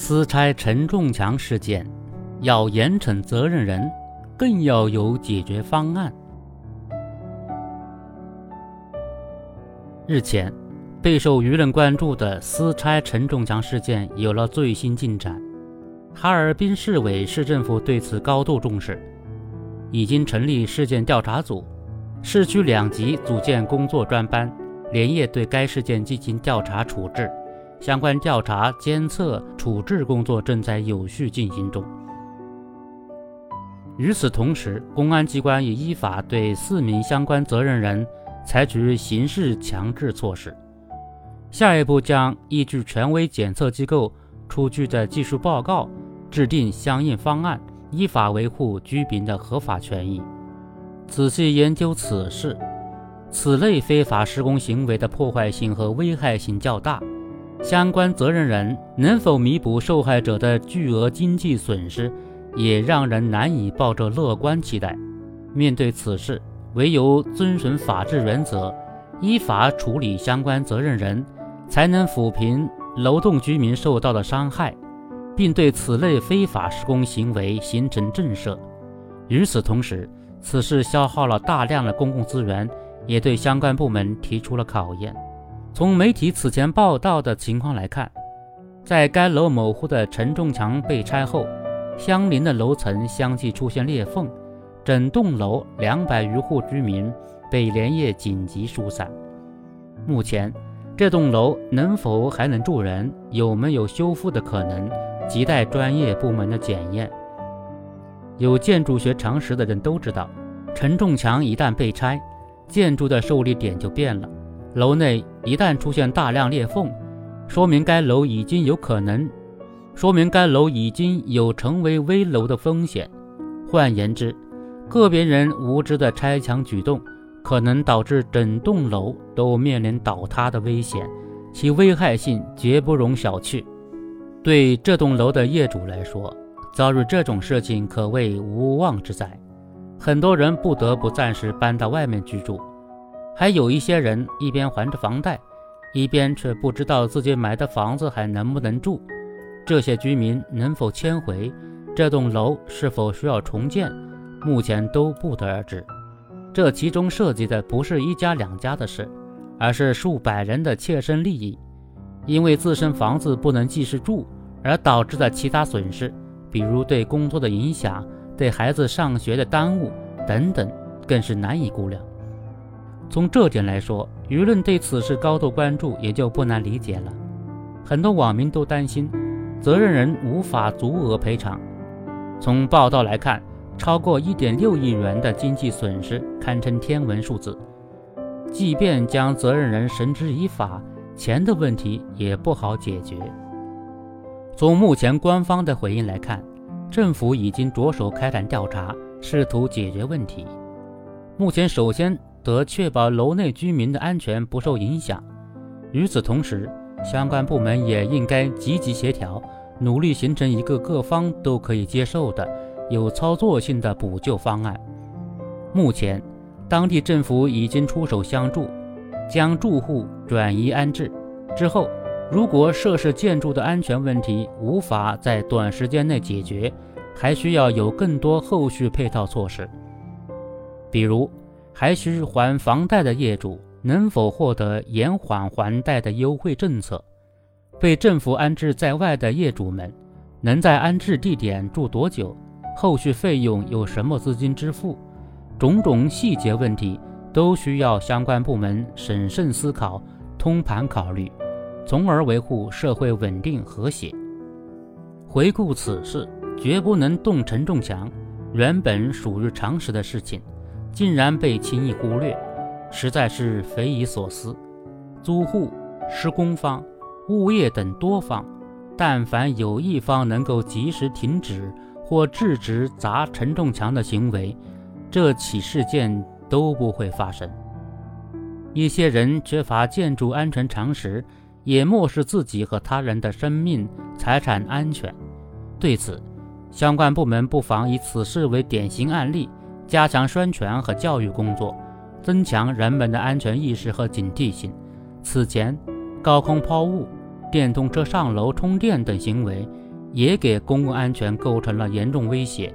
私拆陈仲强事件，要严惩责任人，更要有解决方案。日前，备受舆论关注的私拆陈仲强事件有了最新进展。哈尔滨市委市政府对此高度重视，已经成立事件调查组，市区两级组建工作专班，连夜对该事件进行调查处置。相关调查、监测、处置工作正在有序进行中。与此同时，公安机关已依法对四名相关责任人采取刑事强制措施。下一步将依据权威检测机构出具的技术报告，制定相应方案，依法维护居民的合法权益。仔细研究此事，此类非法施工行为的破坏性和危害性较大。相关责任人能否弥补受害者的巨额经济损失，也让人难以抱着乐观期待。面对此事，唯有遵循法治原则，依法处理相关责任人，才能抚平楼栋居民受到的伤害，并对此类非法施工行为形成震慑。与此同时，此事消耗了大量的公共资源，也对相关部门提出了考验。从媒体此前报道的情况来看，在该楼某户的承重墙被拆后，相邻的楼层相继出现裂缝，整栋楼两百余户居民被连夜紧急疏散。目前，这栋楼能否还能住人，有没有修复的可能，亟待专业部门的检验。有建筑学常识的人都知道，承重墙一旦被拆，建筑的受力点就变了。楼内一旦出现大量裂缝，说明该楼已经有可能，说明该楼已经有成为危楼的风险。换言之，个别人无知的拆墙举动，可能导致整栋楼都面临倒塌的危险，其危害性绝不容小觑。对这栋楼的业主来说，遭遇这种事情可谓无妄之灾，很多人不得不暂时搬到外面居住。还有一些人一边还着房贷，一边却不知道自己买的房子还能不能住。这些居民能否迁回，这栋楼是否需要重建，目前都不得而知。这其中涉及的不是一家两家的事，而是数百人的切身利益。因为自身房子不能继续住而导致的其他损失，比如对工作的影响、对孩子上学的耽误等等，更是难以估量。从这点来说，舆论对此事高度关注，也就不难理解了。很多网民都担心，责任人无法足额赔偿。从报道来看，超过1.6亿元的经济损失堪称天文数字。即便将责任人绳之以法，钱的问题也不好解决。从目前官方的回应来看，政府已经着手开展调查，试图解决问题。目前，首先。得确保楼内居民的安全不受影响。与此同时，相关部门也应该积极协调，努力形成一个各方都可以接受的、有操作性的补救方案。目前，当地政府已经出手相助，将住户转移安置。之后，如果涉事建筑的安全问题无法在短时间内解决，还需要有更多后续配套措施，比如。还需还房贷的业主能否获得延缓还贷的优惠政策？被政府安置在外的业主们能在安置地点住多久？后续费用有什么资金支付？种种细节问题都需要相关部门审慎思考、通盘考虑，从而维护社会稳定和谐。回顾此事，绝不能动承重墙，原本属于常识的事情。竟然被轻易忽略，实在是匪夷所思。租户、施工方、物业等多方，但凡有一方能够及时停止或制止砸承重墙的行为，这起事件都不会发生。一些人缺乏建筑安全常识，也漠视自己和他人的生命财产安全。对此，相关部门不妨以此事为典型案例。加强宣传和教育工作，增强人们的安全意识和警惕性。此前，高空抛物、电动车上楼充电等行为也给公共安全构成了严重威胁。